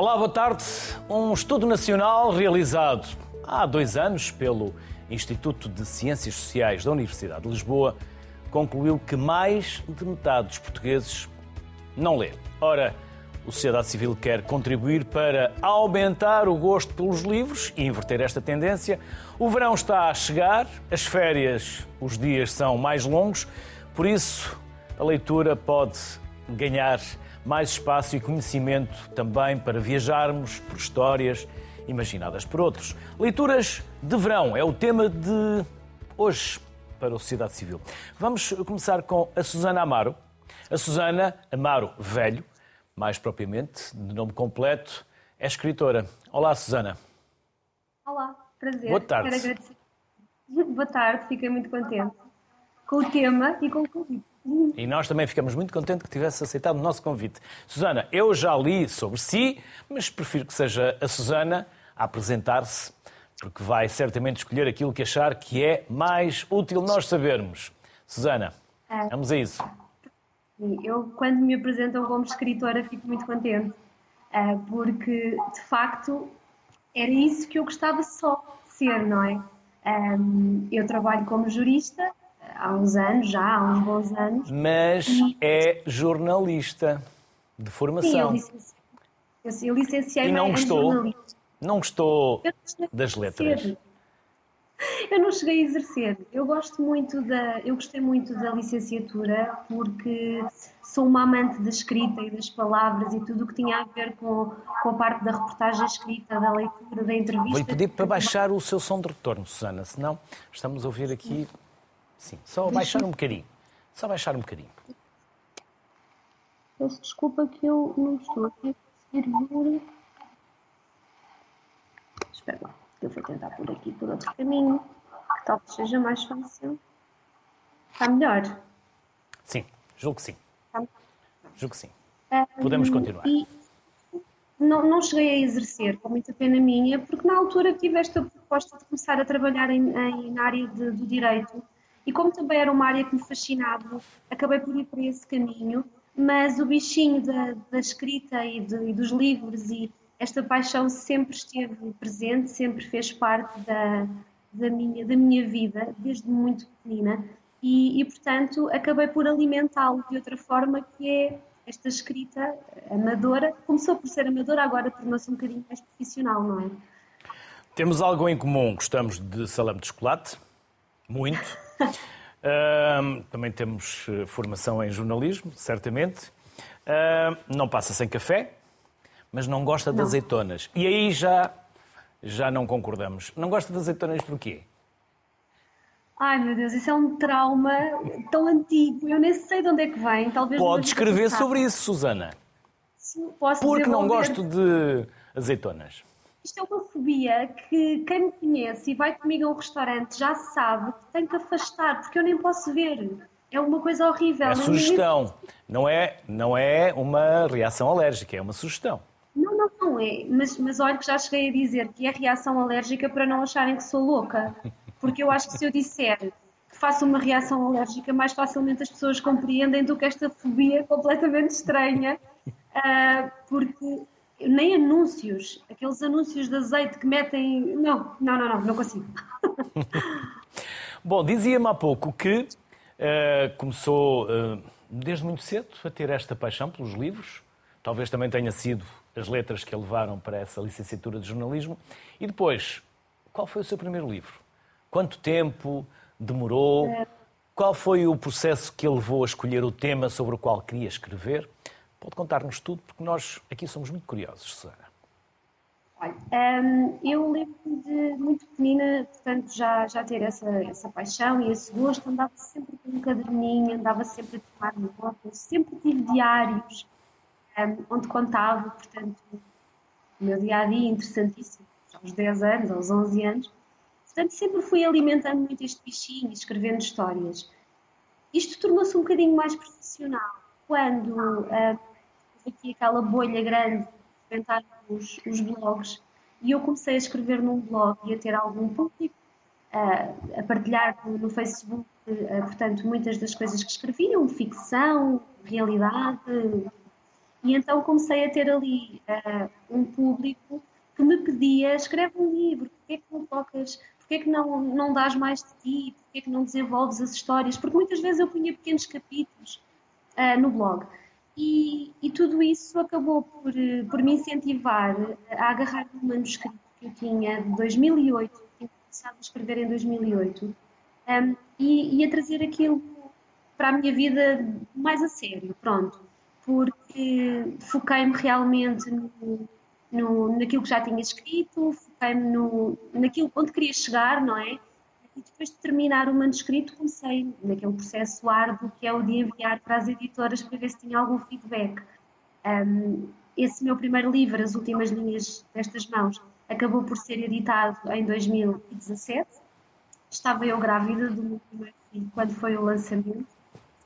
Olá, boa tarde. Um estudo nacional realizado há dois anos pelo Instituto de Ciências Sociais da Universidade de Lisboa concluiu que mais de metade dos portugueses não lê. Ora, a sociedade civil quer contribuir para aumentar o gosto pelos livros e inverter esta tendência. O verão está a chegar, as férias, os dias são mais longos, por isso a leitura pode ganhar mais espaço e conhecimento também para viajarmos por histórias imaginadas por outros. Leituras de verão é o tema de hoje para a sociedade civil. Vamos começar com a Susana Amaro. A Susana Amaro Velho, mais propriamente, de nome completo, é escritora. Olá, Susana. Olá, prazer. Boa tarde. Quero agradecer. Boa tarde, fiquei muito contente com o tema e com o convite. E nós também ficamos muito contentes que tivesse aceitado o nosso convite. Susana, eu já li sobre si, mas prefiro que seja a Susana a apresentar-se, porque vai certamente escolher aquilo que achar que é mais útil nós sabermos. Susana, É. vamos a isso. Eu, quando me apresentam como escritora, fico muito contente, eh, porque de facto era isso que eu gostava só de ser, não é? Ehm, Eu trabalho como jurista há uns anos, já há uns bons anos, Mas é jornalista de Sim, eu formação. licenciei- eu, licenciei E não gostou? Não gostou das letras? Eu não cheguei a exercer. Eu gosto muito da, eu gostei muito da licenciatura porque sou uma amante da escrita e das palavras e tudo o que tinha a ver com, com a parte da reportagem escrita, da leitura, da entrevista. Vou-lhe pedir para baixar o seu som de retorno, Susana, senão estamos a ouvir aqui. Sim, só baixar um bocadinho. Só baixar um bocadinho. Peço desculpa que eu não estou a conseguir ver. Espera lá, eu vou tentar por aqui por outro caminho, que talvez seja mais fácil. Está melhor? Sim, julgo que sim. Está Julgo que sim. Podemos continuar. E não, não cheguei a exercer, com muita pena minha, porque na altura tive esta proposta de começar a trabalhar em, em- na área de- do direito e como também era uma área que me fascinava, acabei por ir para esse caminho, mas o bichinho da, da escrita e, de- e dos livros e esta paixão sempre esteve presente, sempre fez parte da, da, minha, da minha vida, desde muito pequenina, e, e portanto acabei por alimentá-lo de outra forma, que é esta escrita amadora. Começou por ser amadora, agora tornou-se um bocadinho mais profissional, não é? Temos algo em comum. Gostamos de salame de chocolate. Muito. Ahm, também temos eh, formação em jornalismo, certamente. Ahm, não passa sem café, mas não gosta de Não. azeitonas. E aí já, já não concordamos. Não gosta de azeitonas porquê? Ai meu Deus, isso é um trauma tão antigo, eu nem sei de onde é que vem. Talvez Pode escrever sobre isso, Susana. Sim, Posso Porque não gosto de azeitonas. Isto é uma fobia que quem me conhece e vai comigo a um restaurante já sabe que tem que afastar, porque eu nem posso ver. É uma coisa horrível. É sugestão. Não é, não é uma reação alérgica, é uma sugestão. Não, não, não é. Mas, mas olha que já cheguei a dizer que é reação alérgica para não acharem que sou louca. Porque eu acho que se eu disser que faço uma reação alérgica, mais facilmente as pessoas compreendem do que esta fobia completamente estranha. Ah, porque nem anúncios, aqueles anúncios de azeite que metem. Não, não, não, não, não consigo. Bom, dizia-me há pouco que eh, começou eh, desde muito cedo a ter esta paixão pelos livros. Talvez também tenha sido as letras que a levaram para essa licenciatura de jornalismo. E depois, qual foi o seu primeiro livro? Quanto tempo demorou? Qual foi o processo que a levou a escolher o tema sobre o qual queria escrever? Pode contar-nos tudo, porque nós aqui somos muito curiosos, Susana. Olha, hum, eu lembro-me de muito pequenina, portanto, já, já ter essa, essa paixão e esse gosto, andava sempre com um caderninho, andava sempre a tomar notas, sempre tive diários hum, onde contava, portanto, o meu dia a dia interessantíssimo, aos 10 anos, aos 11 anos. Portanto, sempre fui alimentando muito este bichinho, escrevendo histórias. Isto tornou-se um bocadinho mais profissional quando hum, aqui aquela bolha grande inventaram os, os blogs e eu comecei a escrever num blog e a ter algum público, a, a partilhar no, Facebook, eh, portanto, muitas das coisas que escreviam, ficção, realidade. E então comecei a ter ali uh, um público que me pedia, escreve um livro, porquê é que não tocas, porquê é que não, não dás mais de ti, porquê é que não desenvolves as histórias, porque muitas vezes eu punha pequenos capítulos uh, no blog. E, e, tudo isso acabou por, por me incentivar a agarrar um manuscrito que eu tinha de 2008, tinha começado a escrever em 2008, um, e, e a trazer aquilo para a minha vida mais a sério, pronto, porque foquei-me realmente no, no, naquilo que já tinha escrito, foquei-me no, naquilo onde queria chegar, não é? E depois de terminar o manuscrito, comecei naquele processo árduo que é o de enviar para as editoras para ver se tinha algum feedback. Um, esse meu primeiro livro, As Últimas Linhas destas Mãos, acabou por ser editado em 2017. Estava eu grávida do meu primeiro filho quando foi o lançamento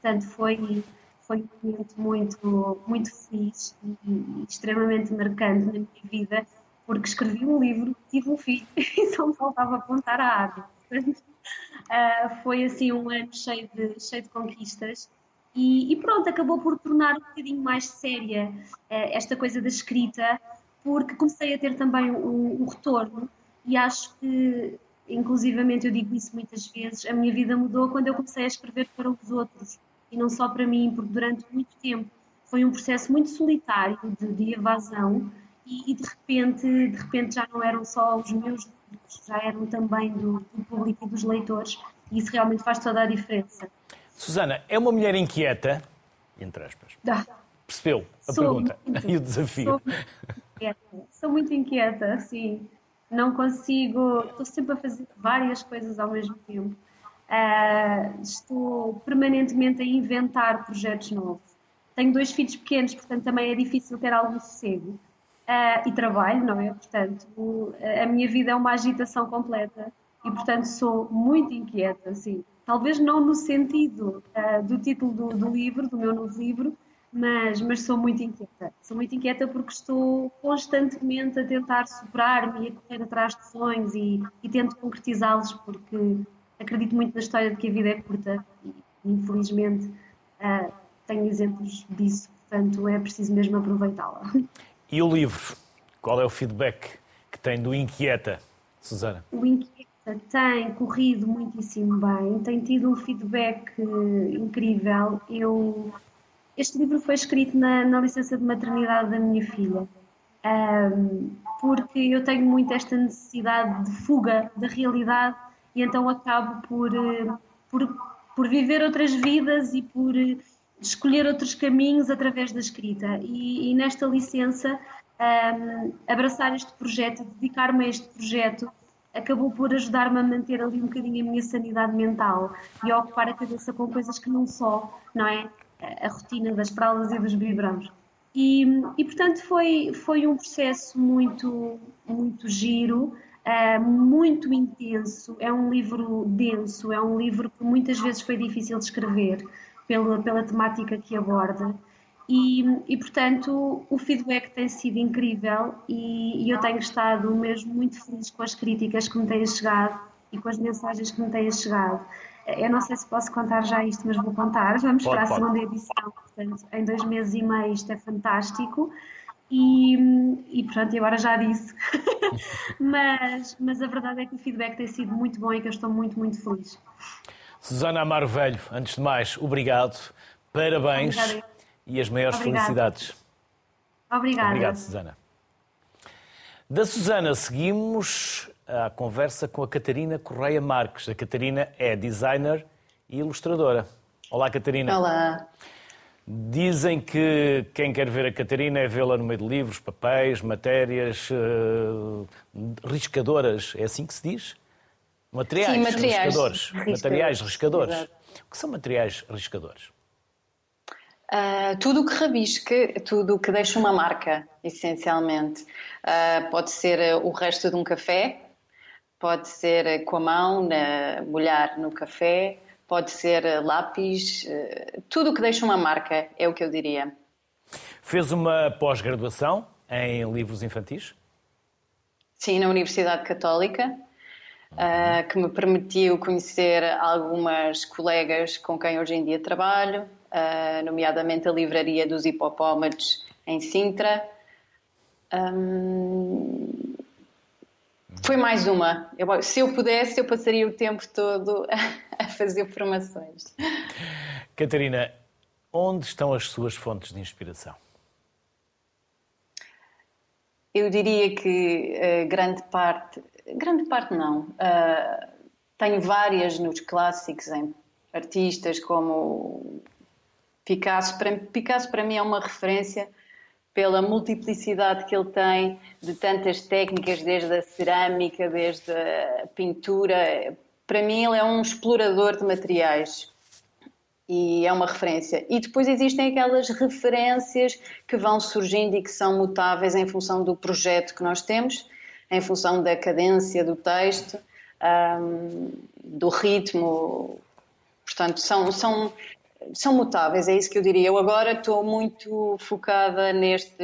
Portanto, foi, foi um momento muito, muito feliz e extremamente marcante na minha vida, porque escrevi um livro, tive um filho e me faltava apontar a água. Portanto, uh, foi assim um ano cheio de, cheio de conquistas. E, e, pronto, acabou por tornar um bocadinho mais séria uh, esta coisa da escrita, porque comecei a ter também um retorno e acho que, inclusivamente, eu digo isso muitas vezes, a minha vida mudou quando eu comecei a escrever para os outros e não só para mim, porque durante muito tempo foi um processo muito solitário de, de evasão e, e, de repente de repente já não eram só os meus já eram também do, do público e dos leitores e isso realmente faz toda a diferença. Susana, é uma mulher inquieta, entre aspas. Dá. Percebeu a sou pergunta muito, e o desafio? Sou muito inquieta, sou muito inquieta, sim. Não consigo, estou sempre a fazer várias coisas ao mesmo tempo. Uh, estou permanentemente a inventar projetos novos. Tenho dois filhos pequenos, portanto também é difícil ter algum sossego. Uh, e trabalho, não é? Portanto, a minha vida é uma agitação completa e, portanto, sou muito inquieta, sim. Talvez não no sentido uh, do título do, do, livro, do meu novo livro, mas, mas sou muito inquieta. Sou muito inquieta porque estou constantemente a tentar superar-me e a correr atrás de sonhos e, e tento concretizá-los porque acredito muito na história de que a vida é curta e, infelizmente, uh, tenho exemplos disso, portanto, é preciso mesmo aproveitá-la. E o livro? Qual é o feedback que tem do Inquieta, Susana? O Inquieta tem corrido muitíssimo bem, tem tido um feedback incrível. Eu, este livro foi escrito na, na licença de maternidade da minha filha. Um, porque eu tenho muito esta necessidade de fuga da realidade e então acabo por, eh, por, por viver outras vidas e por eh, escolher outros caminhos através da escrita. E, e nesta licença, um, abraçar este projeto, dedicar-me a este projeto, acabou por ajudar-me a manter ali um bocadinho a minha sanidade mental e a ocupar a cabeça com coisas que não só, não é? A rotina das fraldas e dos biberões. E, e portanto foi, foi um processo muito, muito giro, é muito intenso, é um livro denso, é um livro que muitas vezes foi difícil de escrever pela, pela temática que aborda. E, e, portanto o feedback tem sido incrível e, e, eu tenho estado mesmo muito feliz com as críticas que me têm chegado e com as mensagens que me têm chegado. Eu não sei se posso contar já isto, mas vou contar. Vamos pode, para a pode. segunda edição, portanto, em dois meses e meio, isto é fantástico. E, e pronto, agora já disse. mas, mas a verdade é que o feedback tem sido muito bom e que eu estou muito, muito feliz. Susana Amaro Velho, antes de mais, obrigado, parabéns Obrigada. e as maiores Obrigada. felicidades. Obrigada. Obrigado, Susana. Da Susana seguimos a conversa com a Catarina Correia Marques. A Catarina é designer e ilustradora. Olá, Catarina. Olá. Dizem que quem quer ver a Catarina é vê-la no meio de livros, papéis, matérias uh, riscadoras. É assim que se diz? Materiais, Sim, materiais riscadores. riscadores. Materiais riscadores. Exato. O que são materiais riscadores? Uh, tudo o que rabisque, tudo o que deixa uma marca, essencialmente. Uh, pode ser o resto de um café, pode ser com a mão, na, molhar no café, pode ser lápis, eh, tudo o que deixa uma marca, é o que eu diria. Fez uma pós-graduação em livros infantis? Sim, na Universidade Católica, eh, que me permitiu conhecer algumas colegas com quem hoje em dia trabalho, nomeadamente a Livraria dos Hipopómatos em Sintra. Hum, foi mais uma. Eu, se eu pudesse, eu passaria o tempo todo a fazer formações. Catarina, onde estão as suas fontes de inspiração? Eu diria que uh, grande parte, grande parte não. Uh, tenho várias nos clássicos, em artistas como Picasso. Para, Picasso para mim é uma referência pela multiplicidade que ele tem de tantas técnicas, desde a cerâmica, desde a pintura. Para mim, ele é um explorador de materiais e é uma referência. E depois existem aquelas referências que vão surgindo e que são mutáveis em função do projeto que nós temos, em função da cadência do texto, um, do ritmo. Portanto, são, são são mutáveis, é isso que eu diria. Eu agora estou muito focada neste,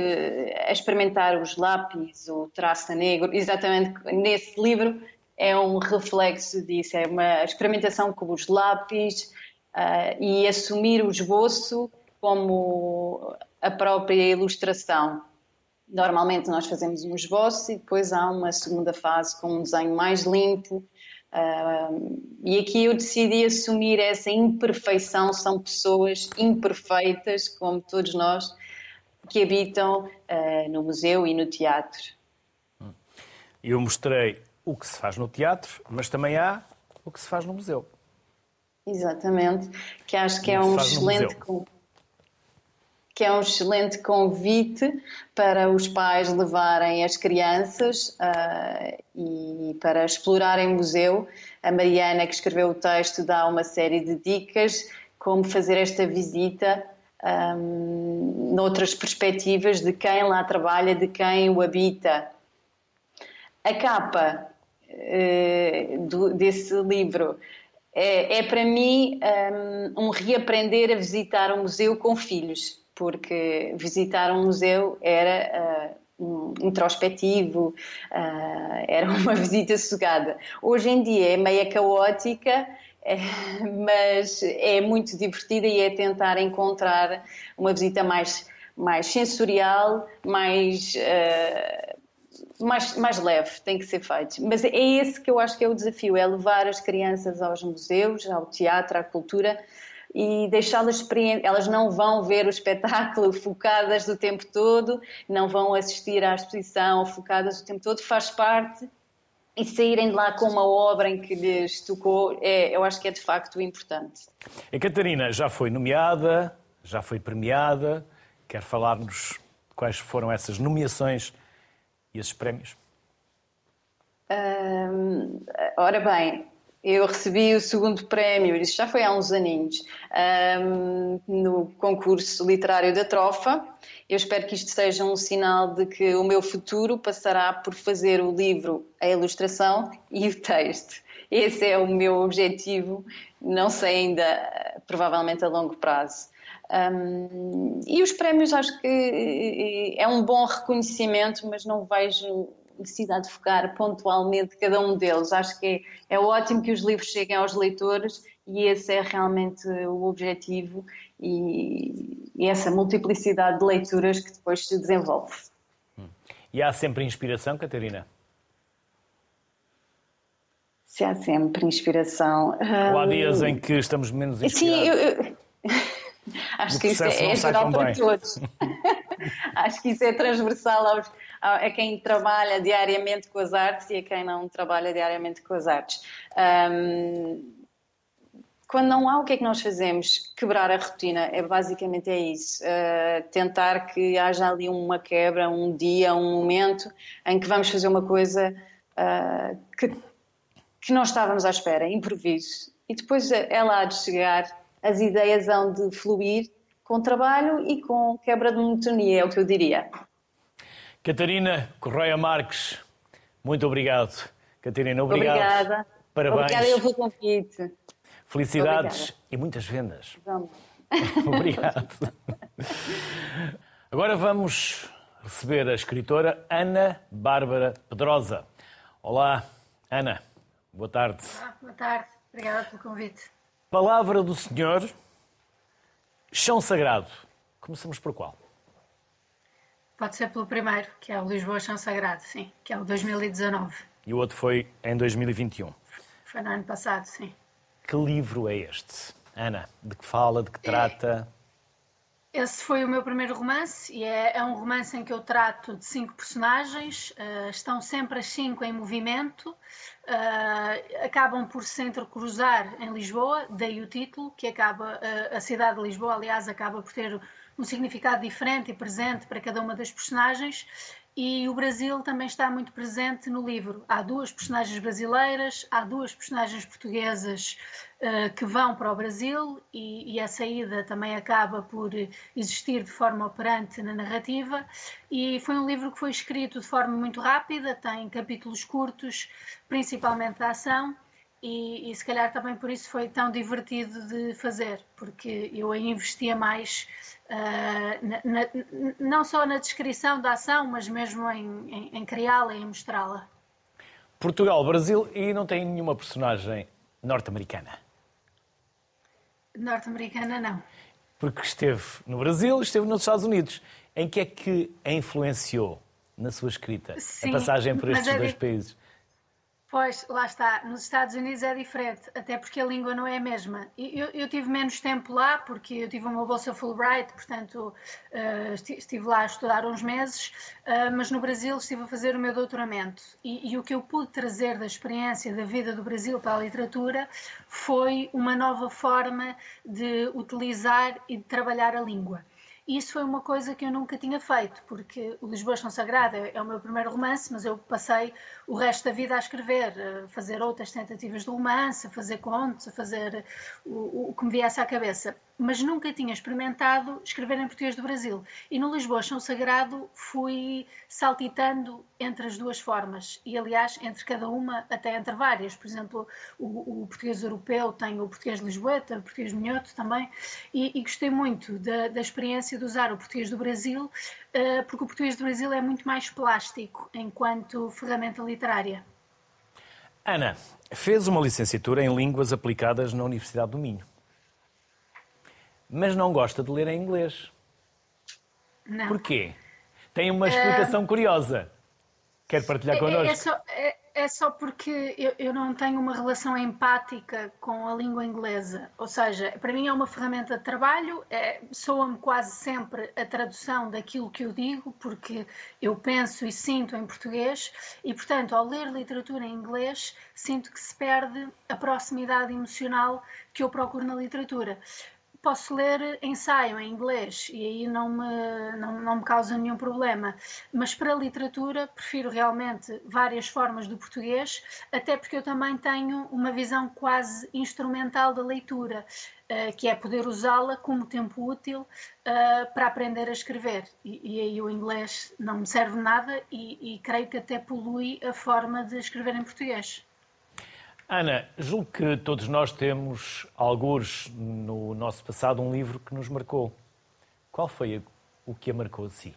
a experimentar os lápis, o traço negro, exatamente nesse livro é um reflexo disso, é uma experimentação com os lápis uh, e assumir o esboço como a própria ilustração. Normalmente nós fazemos um esboço e depois há uma segunda fase com um desenho mais limpo, Uh, e aqui eu decidi assumir essa imperfeição, são pessoas imperfeitas, como todos nós, que habitam uh, no museu e no teatro. Eu mostrei o que se faz no teatro, mas também há o que se faz no museu. Exatamente, que acho que é um excelente que é um excelente convite para os pais levarem as crianças uh, e para explorarem o museu. A Mariana, que escreveu o texto, dá uma série de dicas como fazer esta visita um, noutras perspectivas de quem lá trabalha, de quem o habita. A capa uh, do, desse livro é, é para mim um, um reaprender a visitar o museu com filhos porque visitar um museu era uh, um, introspectivo, uh, era uma visita sossegada. Hoje em dia é meia caótica, é, mas é muito divertida e é tentar encontrar uma visita mais, mais sensorial, mais. Uh, mais, mais leve, tem que ser feito. Mas é esse que eu acho que é o desafio: é levar as crianças aos museus, ao teatro, à cultura, e deixá-las experimentar. Elas não vão ver o espetáculo focadas o tempo todo, não vão assistir à exposição focadas o tempo todo, faz parte. E saírem de lá com uma obra em que lhes tocou, é, eu acho que é de facto importante. A Catarina já foi nomeada, já foi premiada. Quer falar-nos quais foram essas nomeações e esses prémios? Ora bem, eu recebi o segundo prémio, isso já foi há uns aninhos, um, no concurso literário da Trofa. Eu espero que isto seja um sinal de que o meu futuro passará por fazer o livro, a ilustração e o texto. Esse é o meu objetivo, não sei ainda, provavelmente a longo prazo. Um, e os prémios acho que é um bom reconhecimento, mas não vejo necessidade de focar pontualmente cada um deles. Acho que é, é ótimo que os livros cheguem aos leitores e esse é realmente o objetivo e, e essa multiplicidade de leituras que depois se desenvolve. E há sempre inspiração, Catarina? Se há sempre inspiração. Ou há dias em que estamos menos inspirados? Sim, eu, eu... acho que isso é, é geral para todos. acho que isso é transversal aos, a quem trabalha diariamente com as artes e a quem não trabalha diariamente com as artes. Um, quando não há, o que é que nós fazemos? Quebrar a rotina, é basicamente é isso. Uh, tentar que haja ali uma quebra, um dia, um momento em que vamos fazer uma coisa uh, que, que não estávamos à espera, improviso. E depois ela há de chegar, as ideias hão de fluir com trabalho e com quebra de monotonia, é o que eu diria. Catarina Correia Marques, muito obrigado. Catarina, obrigado. Obrigada. Parabéns. Obrigada pelo convite. Felicidades obrigada. e muitas vendas. Vamos. obrigado. Agora vamos receber a escritora Ana Bárbara Pedrosa. Olá, Ana. Boa tarde. Olá, boa tarde. Obrigada pelo convite. Palavra do Senhor, chão sagrado. Começamos por qual? Pode ser pelo primeiro, que é o Lisboa Chão Sagrado, sim, que é o 2019. E o outro foi em 2021. Foi no ano passado, sim. Que livro é este? Ana, de que fala, de que trata? Esse foi o meu primeiro romance e é, é um romance em que eu trato de cinco personagens, uh, estão sempre as cinco em movimento, uh, acabam por se entrecruzar em Lisboa, daí o título, que acaba, uh, a cidade de Lisboa, aliás, acaba por ter um significado diferente e presente para cada uma das personagens. E o Brasil também está muito presente no livro. Há duas personagens brasileiras, há duas personagens portuguesas uh, que vão para o Brasil e, e, a saída também acaba por existir de forma operante na narrativa. E foi um livro que foi escrito de forma muito rápida, tem capítulos curtos, principalmente da ação. E, e, se calhar também por isso foi tão divertido de fazer, porque eu aí investia mais uh, na, na, não só na descrição da ação, mas mesmo em, em, em criá-la e em mostrá-la. Portugal, Brasil e não tem nenhuma personagem norte-americana? Norte-americana não. Porque esteve no Brasil, esteve nos Estados Unidos. Em que é que a influenciou na sua escrita Sim, a passagem por estes dois países? Pois, lá está. Nos Estados Unidos é diferente, até porque a língua não é a mesma. Eu, eu tive menos tempo lá, porque eu tive uma bolsa Fulbright, portanto uh, estive lá a estudar uns meses, uh, mas no Brasil estive a fazer o meu doutoramento. E, e, o que eu pude trazer da experiência da vida do Brasil para a literatura foi uma nova forma de utilizar e de trabalhar a língua. Isso foi uma coisa que eu nunca tinha feito, porque o Lisboa Chão Sagrada é o meu primeiro romance, mas eu passei o resto da vida a escrever, a fazer outras tentativas de romance, a fazer contos, a fazer o, o que me viesse à cabeça mas nunca tinha experimentado escrever em português do Brasil. E no Lisboa Chão Sagrado fui saltitando entre as duas formas, e aliás, entre cada uma, até entre várias. Por exemplo, o, o português europeu tem o português de Lisboeta, o português minhoto também, e, e gostei muito da, da, experiência de usar o português do Brasil, uh, porque o português do Brasil é muito mais plástico enquanto ferramenta literária. Ana, fez uma licenciatura em Línguas Aplicadas na Universidade do Minho mas não gosta de ler em inglês. Não. Porquê? Tem uma explicação uh, curiosa. Quer partilhar é, connosco? É só, é, é só porque eu, eu, não tenho uma relação empática com a língua inglesa. Ou seja, para mim é uma ferramenta de trabalho, é, soa-me quase sempre a tradução daquilo que eu digo, porque eu penso e sinto em português, e portanto, ao ler literatura em inglês, sinto que se perde a proximidade emocional que eu procuro na literatura posso ler ensaio em inglês e aí não me, não, não me causa nenhum problema. Mas para a literatura prefiro realmente várias formas do português, até porque eu também tenho uma visão quase instrumental da leitura, uh, que é poder usá-la como tempo útil uh, para aprender a escrever. E, e, aí o inglês não me serve nada e, e creio que até polui a forma de escrever em português. Ana, julgo que todos nós temos, alguns no nosso passado, um livro que nos marcou. Qual foi o que a marcou a si?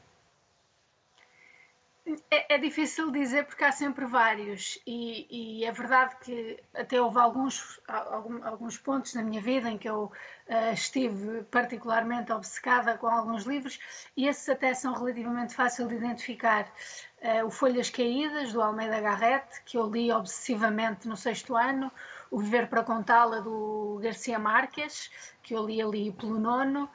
É, é, difícil dizer porque há sempre vários. E, e, é verdade que até houve alguns, alguns pontos na minha vida em que eu uh, estive particularmente obcecada com alguns livros e esses até são relativamente fáceis de identificar. Uh, o Folhas Caídas, do Almeida Garrett, que eu li obsessivamente no sexto ano, o Viver para Contá-la, do Garcia Marques, que eu li ali pelo nono,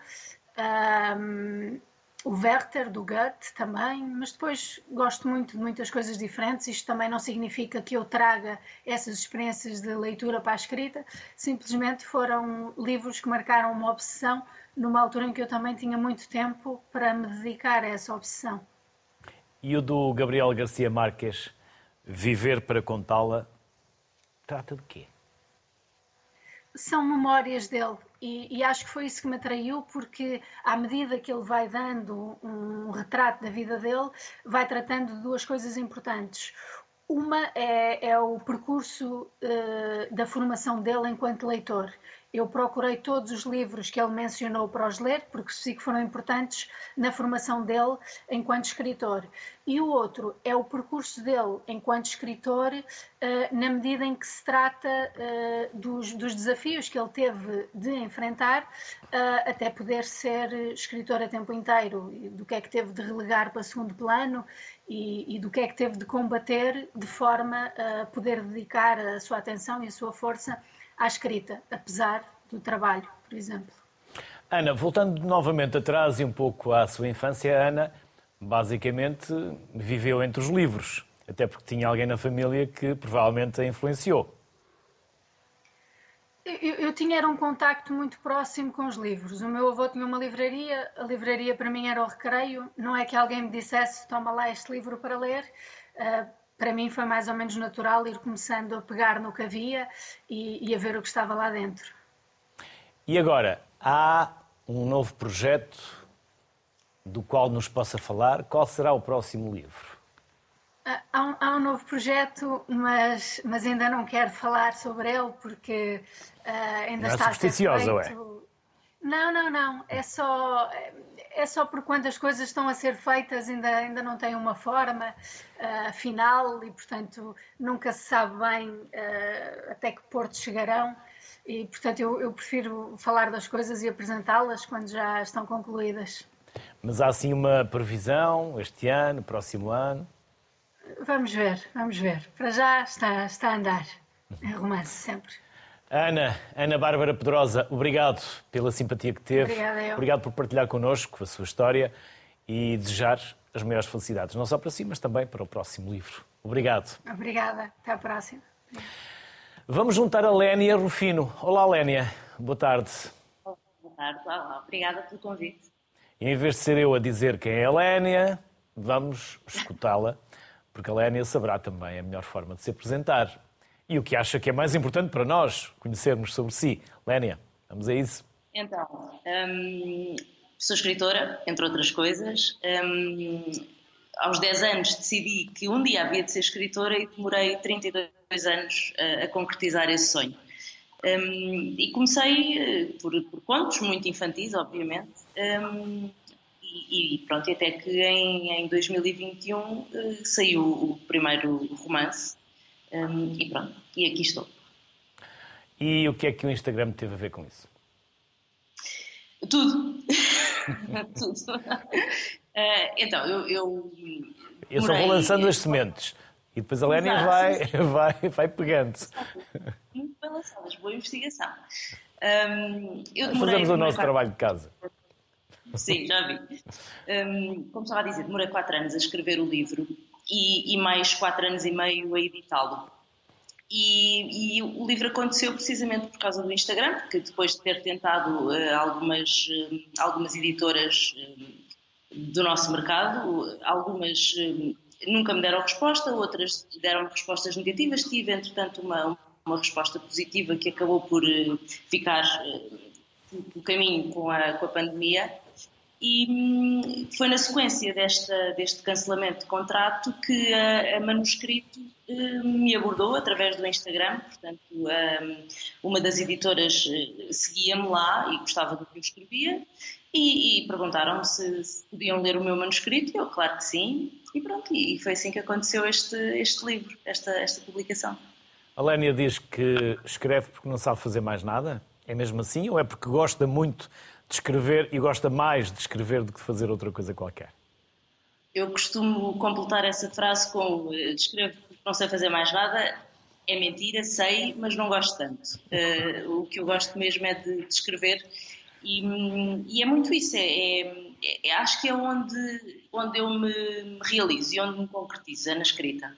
um, o Werther, do Goethe, também, mas depois gosto muito de muitas coisas diferentes. Isto também não significa que eu traga essas experiências de leitura para a escrita, simplesmente foram livros que marcaram uma obsessão numa altura em que eu também tinha muito tempo para me dedicar a essa obsessão. E o do Gabriel Garcia Marques, Viver para Contá-la, trata de quê? São memórias dele e, e, acho que foi isso que me atraiu, porque à medida que ele vai dando um retrato da vida dele, vai tratando de duas coisas importantes. Uma é, é o percurso uh, da formação dele enquanto leitor eu procurei todos os livros que ele mencionou para os ler, porque sei que foram importantes na formação dele enquanto escritor. E o outro é o percurso dele enquanto escritor, eh, na medida em que se trata eh, dos, dos desafios que ele teve de enfrentar eh, até poder ser escritor a tempo inteiro, do que é que teve de relegar para segundo plano e, e, do que é que teve de combater de forma a poder dedicar a sua atenção e a sua força à escrita, apesar do trabalho, por exemplo. Ana, voltando novamente atrás e um pouco à sua infância, Ana basicamente viveu entre os livros, até porque tinha alguém na família que provavelmente a influenciou. Eu, eu, tinha era um contacto muito próximo com os livros. O meu avô tinha uma livraria, a livraria para mim era o recreio. Não é que alguém me dissesse, toma lá este livro para ler. Para mim foi mais ou menos natural ir começando a pegar no que havia e, e a ver o que estava lá dentro. E agora, há um novo projeto do qual nos possa falar. Qual será o próximo livro? Há um, há um novo projeto, mas, mas ainda não quero falar sobre ele porque uh, ainda não é está é supersticiosa, a ser feito... Não, não, não. É só, é só porque quando as coisas estão a ser feitas ainda, ainda não têm uma forma uh, final e, portanto, nunca se sabe bem uh, até que porto chegarão. E, portanto, eu, eu prefiro falar das coisas e apresentá-las quando já estão concluídas. Mas há assim uma previsão este ano, próximo ano? Vamos ver, vamos ver. Para já está, está a andar. É romance sempre. Ana, Ana Bárbara Pedrosa, obrigado pela simpatia que teve. Obrigada, eu. Obrigado por partilhar connosco a sua história e desejar as maiores felicidades, não só para si, mas também para o próximo livro. Obrigado. Obrigada. Até à próxima. Vamos juntar a Lénia Rufino. Olá, Lénia. Boa tarde. Boa tarde. Olá. Obrigada pelo convite. E em vez de ser eu a dizer quem é a Lénia, vamos escutá-la, porque a Lénia saberá também a melhor forma de se apresentar e o que acha que é mais importante para nós conhecermos sobre si. Lénia, vamos a isso. Então, hum, sou escritora, entre outras coisas. Hum, aos 10 anos decidi que um dia havia de ser escritora e demorei 32 anos a, a concretizar esse sonho. Um, e comecei eh, por, por, contos, muito infantis, obviamente, um, e, e, pronto, até que em, em 2021 uh, eh, saiu o primeiro romance, um, e pronto, e aqui estou. E o que é que o Instagram teve a ver com isso? Tudo. Tudo. Uh, então, eu. Eu, eu só vou lançando as sementes e depois a Lénia vai, vai, vai pegando. Muito bem lançadas, boa investigação. Um, Fazemos o nosso trabalho de casa. Sim, já vi. Um, como estava a dizer, demorei quatro anos a escrever o livro e, e mais quatro anos e meio a editá-lo. E, e, o livro aconteceu precisamente por causa do Instagram, porque depois de ter tentado uh, algumas, uh, algumas editoras uh, do nosso mercado, algumas nunca me deram resposta, outras deram respostas negativas. Tive, entretanto, uma, uma resposta positiva que acabou por ficar no caminho com a, com a pandemia e hum, foi na sequência desta, deste cancelamento de contrato que a, a Manuscrito hum, me abordou através do Instagram. Portanto, hum, uma das editoras eh, seguia-me lá e gostava do que eu escrevia e, e perguntaram-me se, se, podiam ler o meu manuscrito. E eu, claro que sim. E pronto, e foi assim que aconteceu este, este livro, esta, esta publicação. A Lénia diz que escreve porque não sabe fazer mais nada? É mesmo assim? Ou é porque gosta muito de escrever e gosta mais de escrever do que de fazer outra coisa qualquer? Eu costumo completar essa frase com eh, escrevo porque não sei fazer mais nada. É mentira, sei, mas não gosto tanto. Uh, o que eu gosto mesmo é de, de escrever e, e, é muito isso. É, é, é, acho que é onde, onde eu me realizo e onde me concretizo, é na escrita.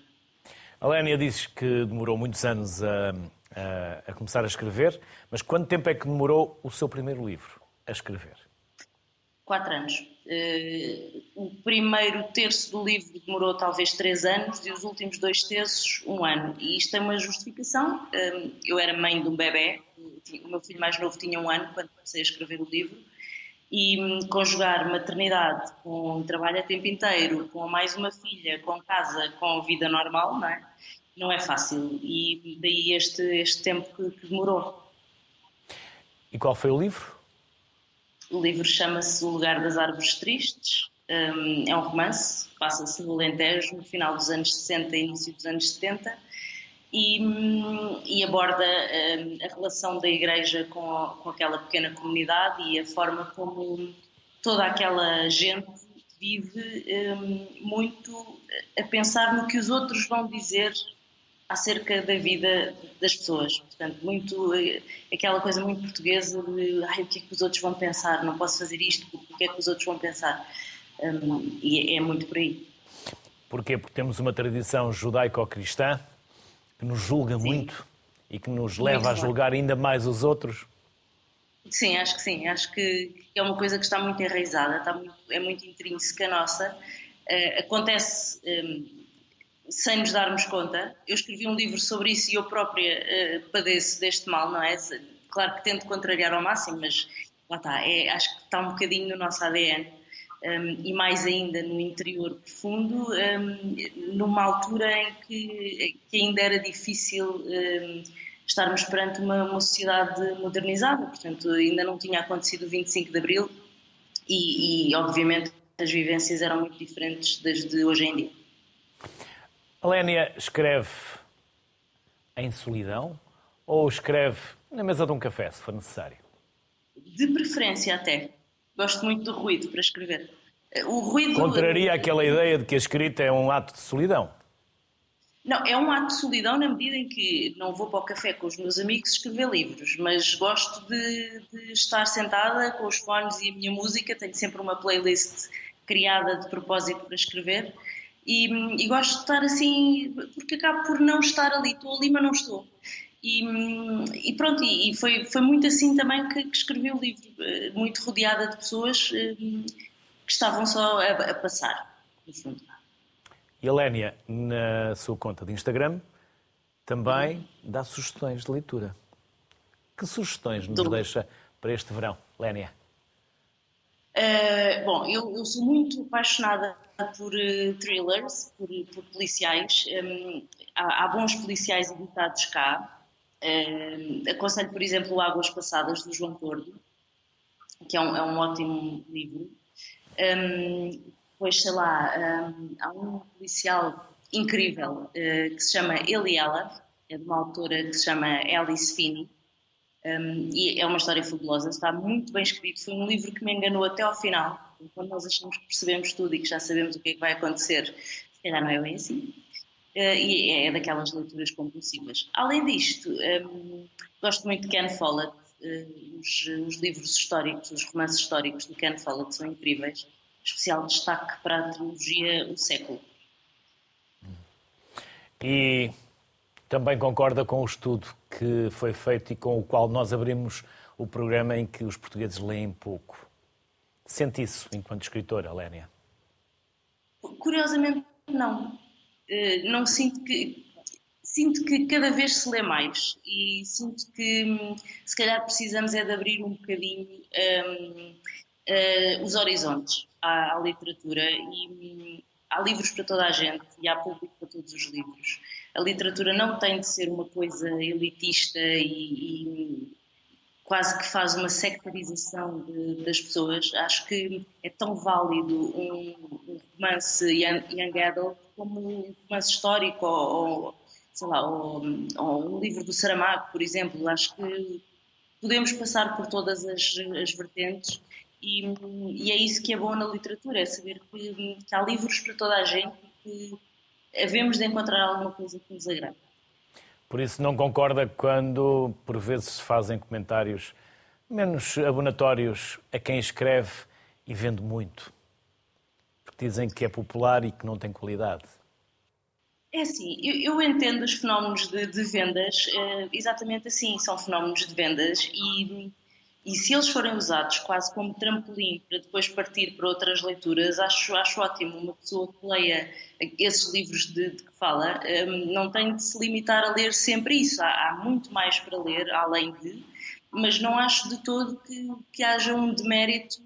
A Lénia disse que demorou muitos anos a, a, a começar a escrever, mas quanto tempo é que demorou o seu primeiro livro? A escrever? Quatro anos. Uh, o primeiro terço do livro demorou talvez três anos e os últimos dois terços um ano. E isto é uma justificação. Uh, eu era mãe de um bebê, o meu filho mais novo tinha um ano quando comecei a escrever o livro. E um, conjugar maternidade com trabalho a tempo inteiro, com mais uma filha, com casa, com vida normal, não é? Não é fácil. E daí este, este tempo que, que demorou. E qual foi o livro? O livro chama-se O Lugar das Árvores Tristes. Um, é um romance, passa-se no Alentejo, no final dos anos 60 e início dos anos 70, e, hum, e aborda um, a relação da Igreja com, com aquela pequena comunidade e a forma como toda aquela gente vive muito a pensar no que os outros vão dizer acerca da vida das pessoas. Portanto, muito eh, aquela coisa muito portuguesa de Ai, o que é que os outros vão pensar, não posso fazer isto, o que é que os outros vão pensar. Um, e é, é muito por aí. Porquê? Porque temos uma tradição judaico-cristã que nos julga sim. muito e que nos leva muito a julgar ainda mais os outros. Sim, acho que sim. Acho que é uma coisa que está muito enraizada, está muito, é muito intrínseca nossa. Uh, acontece um, sem nos darmos conta. Eu escrevi um livro sobre isso e eu própria uh, padeço deste mal, não é? Claro que tento contrariar ao máximo, mas lá está, é, acho que está um bocadinho no nosso ADN. Um, e mais ainda no interior profundo, um, numa altura em que, que, ainda era difícil um, estarmos perante uma, uma, sociedade modernizada, portanto, ainda não tinha acontecido o 25 de Abril e, e obviamente, as vivências eram muito diferentes das de hoje em dia. A Lénia escreve em solidão ou escreve na mesa de um café, se for necessário? De preferência, até. Gosto muito do ruído para escrever. O ruído. Contraria aquela ideia de que a escrita é um ato de solidão. Não, é um ato de solidão na medida em que não vou para o café com os meus amigos escrever livros, mas gosto de, de estar sentada com os fones e a minha música. Tenho sempre uma playlist criada de propósito para escrever e, e, gosto de estar assim, porque acabo por não estar ali, estou ali, mas não estou. E, e pronto, e, foi, foi muito assim também que, que, escrevi o livro, eh, muito rodeada de pessoas eh, que estavam só a, a passar, no fundo. E a Lénia, na sua conta de Instagram, também dá sugestões de leitura. Que sugestões nos Do... deixa para este verão, Lénia? Uh, bom, eu, eu, sou muito apaixonada por uh, thrillers, por, por policiais. Um, há, há, bons policiais editados cá. Um, aconselho, por exemplo, Águas Passadas, do João Tordo, que é um, é um ótimo livro. Um, pois, sei lá, há um policial incrível uh, que se chama Ele e Ela, é de uma autora que se chama Alice Finney um, e é uma história fabulosa, está muito bem escrito. Foi um livro que me enganou até ao final. Quando nós achamos que percebemos tudo e que já sabemos o que é que vai acontecer, se calhar não é bem assim. Uh, e é, é daquelas leituras compulsivas. Além disto, um, gosto muito de Ken Follett. Uh, os, os, livros históricos, os romances históricos de Ken Follett são incríveis. Especial destaque para a trilogia O Século. E também concorda com o estudo que foi feito e com o qual nós abrimos o programa em que os portugueses leem pouco. Sente isso enquanto escritora, Lénia? Curiosamente, não. Eh, não sinto que. Sinto que cada vez se lê mais e sinto que hum, se calhar precisamos é de abrir um bocadinho um, uh, eh, os horizontes à, à literatura e um, há livros para toda a gente e há público para todos os livros a literatura não tem de ser uma coisa elitista e, e quase que faz uma sectarização de, das pessoas. Acho que é tão válido um, um romance young, young, adult como um romance histórico ou, ou sei lá, ou, ou, um livro do Saramago, por exemplo. Acho que podemos passar por todas as, as vertentes e, e, é isso que é bom na literatura, é saber que, que há livros para toda a gente que havemos de encontrar alguma coisa que nos agrade. Por isso não concorda quando por vezes se fazem comentários menos abonatórios a quem escreve e vende muito? Porque dizem que é popular e que não tem qualidade. É assim, eu, eu entendo os fenómenos de, de vendas uh, exatamente assim, são fenómenos de vendas e e se eles forem usados quase como trampolim para depois partir para outras leituras, acho, acho ótimo. Uma pessoa que leia esses livros de, de que fala um, não tem de se limitar a ler sempre isso. Há, há, muito mais para ler, além de, mas não acho de todo que, que haja um demérito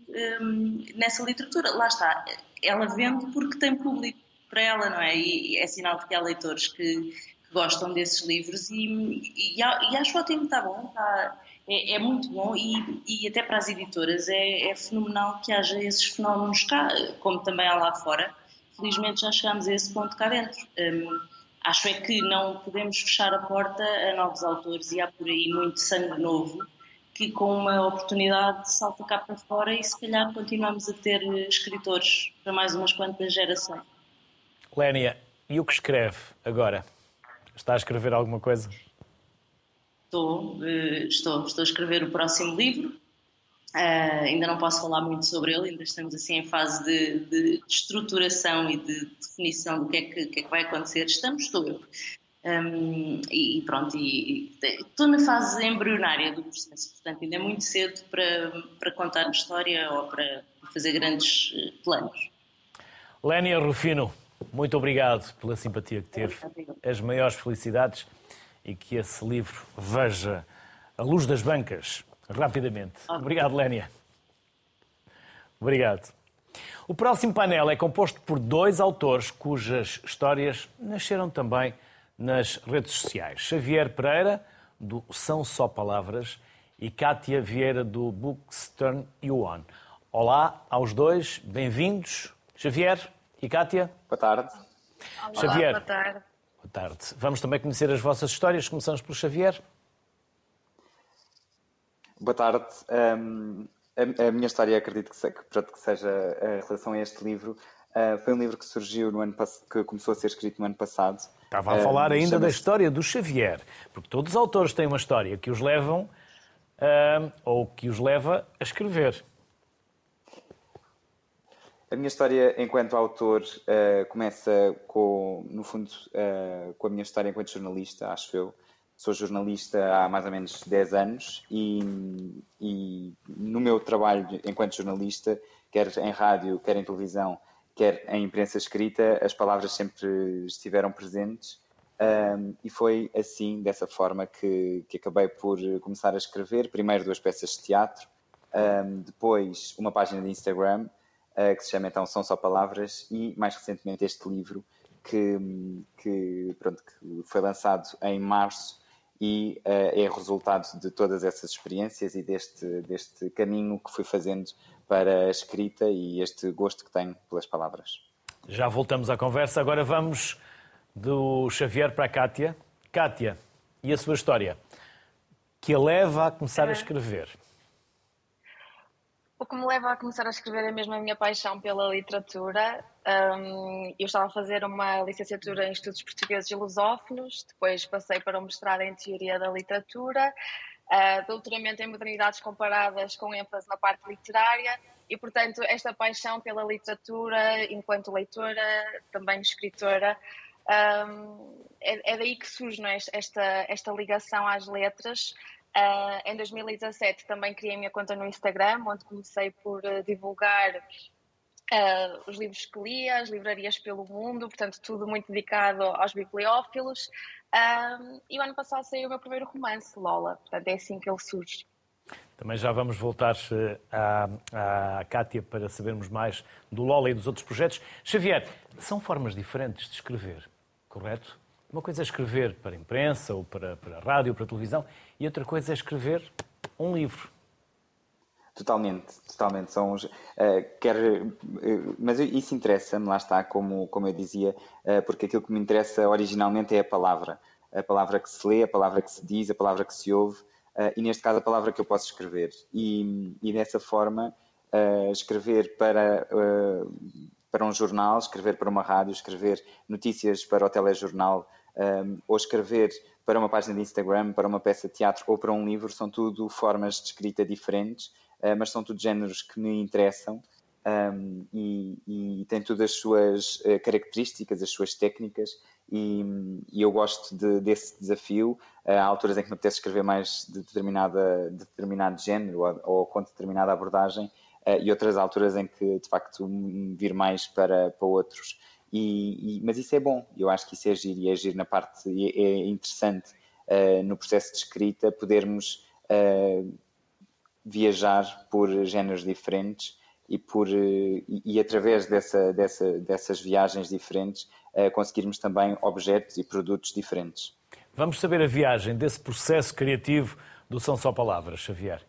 um, nessa literatura. Lá está, ela vende porque tem público para ela, não é? E é sinal de que há leitores que, que gostam desses livros e, e, e acho ótimo, está bom, está é, é muito bom e, e, até para as editoras é, é, fenomenal que haja esses fenómenos cá, como também há lá fora. Felizmente já chegamos a esse ponto cá dentro. Um, acho é que não podemos fechar a porta a novos autores e há por aí muito sangue novo que com uma oportunidade salta cá para fora e se calhar continuamos a ter escritores para mais umas quantas gerações. Lénia, e o que escreve agora? Está a escrever alguma coisa? Estou, eh, estou, estou a escrever o próximo livro. Uh, ainda não posso falar muito sobre ele, ainda estamos assim em fase de, de, de estruturação e de definição do que é que, que, é que vai acontecer. Estamos, estou eu. Um, e, pronto, e, estou na fase embrionária do processo, portanto ainda é muito cedo para, para contar história ou para fazer grandes eh, planos. Lénia Rufino, muito obrigado pela simpatia que teve. As maiores felicidades e que esse livro veja a luz das bancas rapidamente. Obrigado, Lénia. Obrigado. O próximo painel é composto por dois autores cujas histórias nasceram também nas redes sociais. Xavier Pereira, do São Só Palavras, e Kátia Vieira, do Bookstern Yuan. Olá aos dois, bem-vindos. Xavier e Kátia. Boa tarde. Olá, Xavier. Boa tarde. Boa tarde. Vamos também conhecer as vossas histórias. Começamos pelo Xavier. Boa tarde. Um, a, a, minha história, acredito que, que, que seja a relação a este livro, uh, foi um livro que surgiu no ano que começou a ser escrito no ano passado. Estava a falar uh, ainda da história do Xavier, porque todos os autores têm uma história que os levam uh, ou que os leva a escrever. A minha história enquanto autor uh, começa com, no fundo, uh, com a minha história enquanto jornalista, acho eu. Sou jornalista há mais ou menos 10 anos e, e no meu trabalho enquanto jornalista, quer em rádio, quer em televisão, quer em imprensa escrita, as palavras sempre estiveram presentes um, e foi assim, dessa forma, que, que acabei por começar a escrever. Primeiro duas peças de teatro, um, depois uma página de Instagram que se chama então São Só Palavras e mais recentemente este livro que, que, pronto, que foi lançado em março e uh, é resultado de todas essas experiências e deste, deste caminho que fui fazendo para a escrita e este gosto que tenho pelas palavras. Já voltamos à conversa, agora vamos do Xavier para a Cátia. Cátia, e a sua história? Que a leva a começar a escrever? O que me leva a começar a escrever é mesmo a minha paixão pela literatura. Um, eu estava a fazer uma licenciatura em Estudos Portugueses e Lusófonos, depois passei para um mestrado em Teoria da Literatura, uh, doutoramento em Modernidades Comparadas com ênfase na parte literária e, portanto, esta paixão pela literatura, enquanto leitora, também escritora, um, é, é, daí que surge é? esta, esta ligação às letras Uh, em 2017 também criei minha conta no Instagram, onde comecei por uh, divulgar uh, os livros que lia, as livrarias pelo mundo, portanto, tudo muito dedicado aos bibliófilos. e o ano passado saiu o meu primeiro romance, Lola, portanto, é assim que ele surge. Também já vamos voltar à, à Kátia para sabermos mais do Lola e dos outros projetos. Xavier, são formas diferentes de escrever, correto? Uma coisa é escrever para a imprensa, ou para, para a rádio, ou para a televisão, e outra coisa é escrever um livro. Totalmente, totalmente. São, uh, quer, uh, mas isso interessa-me, lá está, como, como eu dizia, uh, porque aquilo que me interessa originalmente é a palavra. A palavra que se lê, a palavra que se diz, a palavra que se ouve, e neste caso a palavra que eu posso escrever. E, e dessa forma, escrever para, para um jornal, escrever para uma rádio, escrever notícias para o telejornal, um, ou escrever para uma página de Instagram, para uma peça de teatro ou para um livro, são tudo formas de escrita diferentes, uh, mas são tudo géneros que me interessam um, e, e têm todas as suas uh, características, as suas técnicas, e, e eu gosto de, desse desafio. Uh, há alturas em que me apetece escrever mais de, determinada, de determinado género ou, ou com determinada abordagem, e outras alturas em que de facto vir mais para, para outros. E, e, mas isso é bom, eu acho que isso é giro, e é giro na parte, é, é interessante uh, no processo de escrita podermos uh, viajar por géneros diferentes e, por, uh, e, e, através dessa, dessa, dessas viagens diferentes conseguirmos também objetos e produtos diferentes. Vamos saber a viagem desse processo criativo do São Só Palavras, Xavier?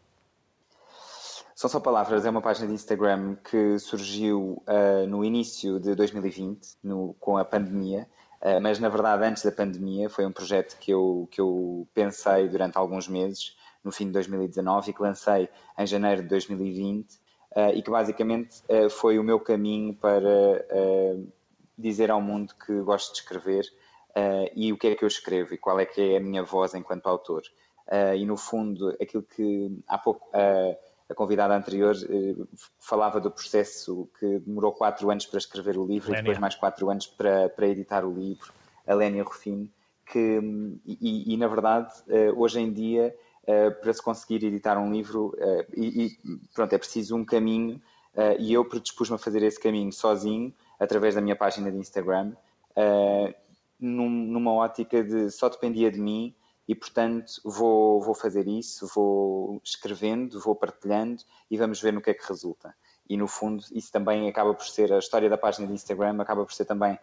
São Só Palavras é uma página de Instagram que surgiu uh, no início de 2020, no, com a pandemia, uh, mas na verdade antes da pandemia foi um projeto que eu, que eu pensei durante alguns meses, no fim de 2019, e que lancei em janeiro de 2020, uh, e que basicamente foi o meu caminho para dizer ao mundo que gosto de escrever e o que é que eu escrevo e qual é que é a minha voz enquanto autor. e no fundo, aquilo que há pouco a convidada anterior eh, falava do processo que demorou quatro anos para escrever o livro Lénia. e depois mais quatro anos para, para editar o livro, a Lénia Rufino, que, e, e, na verdade, eh, hoje em dia, eh, para se conseguir editar um livro, e, e pronto, é preciso um caminho, e eu predispus-me a fazer esse caminho sozinho, através da minha página de Instagram, numa ótica de só dependia de mim e, portanto, vou, vou fazer isso, vou escrevendo, vou partilhando e vamos ver no que é que resulta. E, no fundo, isso também acaba por ser a história da página de Instagram, acaba por ser também uh,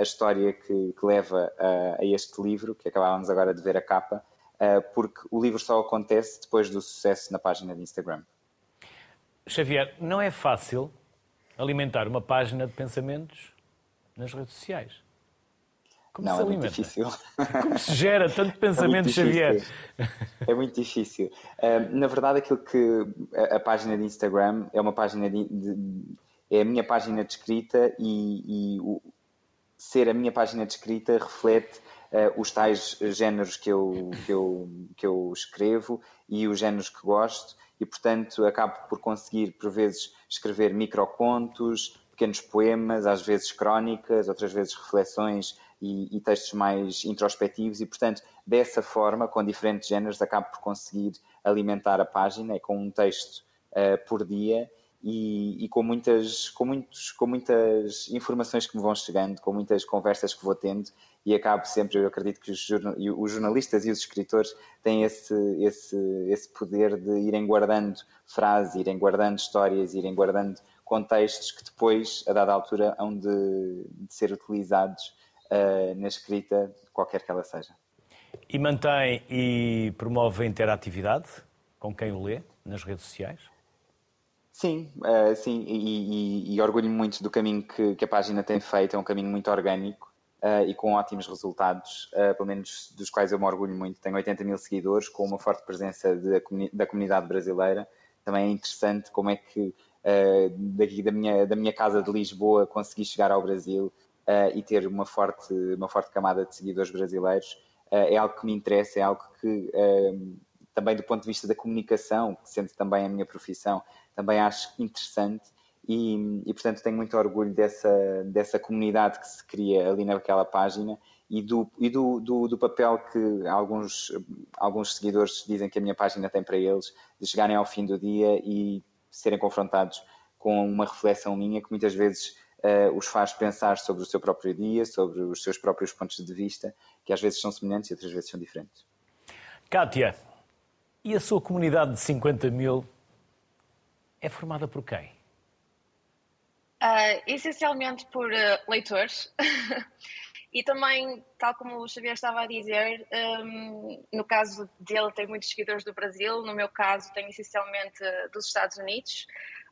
a história que, que leva uh, a este livro, que acabávamos agora de ver a capa, uh, porque o livro só acontece depois do sucesso na página de Instagram. Xavier, não é fácil alimentar uma página de pensamentos nas redes sociais. Como não, se é muito difícil. Como se gera tanto é pensamento, é Xavier? É muito difícil. Uh, na verdade, aquilo que a, a, página de Instagram é uma página de, de, é a minha página de escrita e, e o, ser a minha página de escrita reflete uh, os tais géneros que eu, que, eu, que eu escrevo e os géneros que gosto e, portanto, acabo por conseguir, por vezes, escrever microcontos, pequenos poemas, às vezes crónicas, outras vezes reflexões e, e, textos mais introspectivos e, portanto, dessa forma, com diferentes géneros, acabo por conseguir alimentar a página com um texto uh, por dia e, e, com, muitas, com, muitos, com muitas informações que me vão chegando, com muitas conversas que vou tendo e acabo sempre, eu acredito que os, os jornalistas e os escritores têm esse, esse, esse poder de irem guardando frases, irem guardando histórias, irem guardando contextos que depois, a dada altura, hão de, de ser utilizados uh, na escrita, qualquer que ela seja. E mantém e promove a interatividade com quem o lê nas redes sociais? Sim, uh, sim, e, e, e orgulho-me muito do caminho que, que, a página tem feito, é um caminho muito orgânico uh, e com ótimos resultados, uh, pelo menos dos quais eu me orgulho muito. Tenho 80 mil seguidores, com uma forte presença de, da comunidade brasileira. Também é interessante como é que daqui da minha, da minha casa de Lisboa consegui chegar ao Brasil e ter uma forte, uma forte camada de seguidores brasileiros uh, é algo que me interessa, é algo que uh, também do ponto de vista da comunicação, sendo também a minha profissão, também acho interessante. E, e, portanto tenho muito orgulho dessa, dessa comunidade que se cria ali naquela página e do, e do, do, do, papel que alguns, alguns seguidores dizem que a minha página tem para eles, de chegarem ao fim do dia e serem confrontados com uma reflexão minha que muitas vezes uh, os faz pensar sobre o seu próprio dia, sobre os seus próprios pontos de vista, que às vezes são semelhantes e outras vezes são diferentes. Kátia, e a sua comunidade de 50 mil é formada por quem? Uh, essencialmente por uh, leitores. e também, tal como o Xavier estava a dizer, um, no caso dele tem muitos seguidores do Brasil, no meu caso tem essencialmente dos Estados Unidos,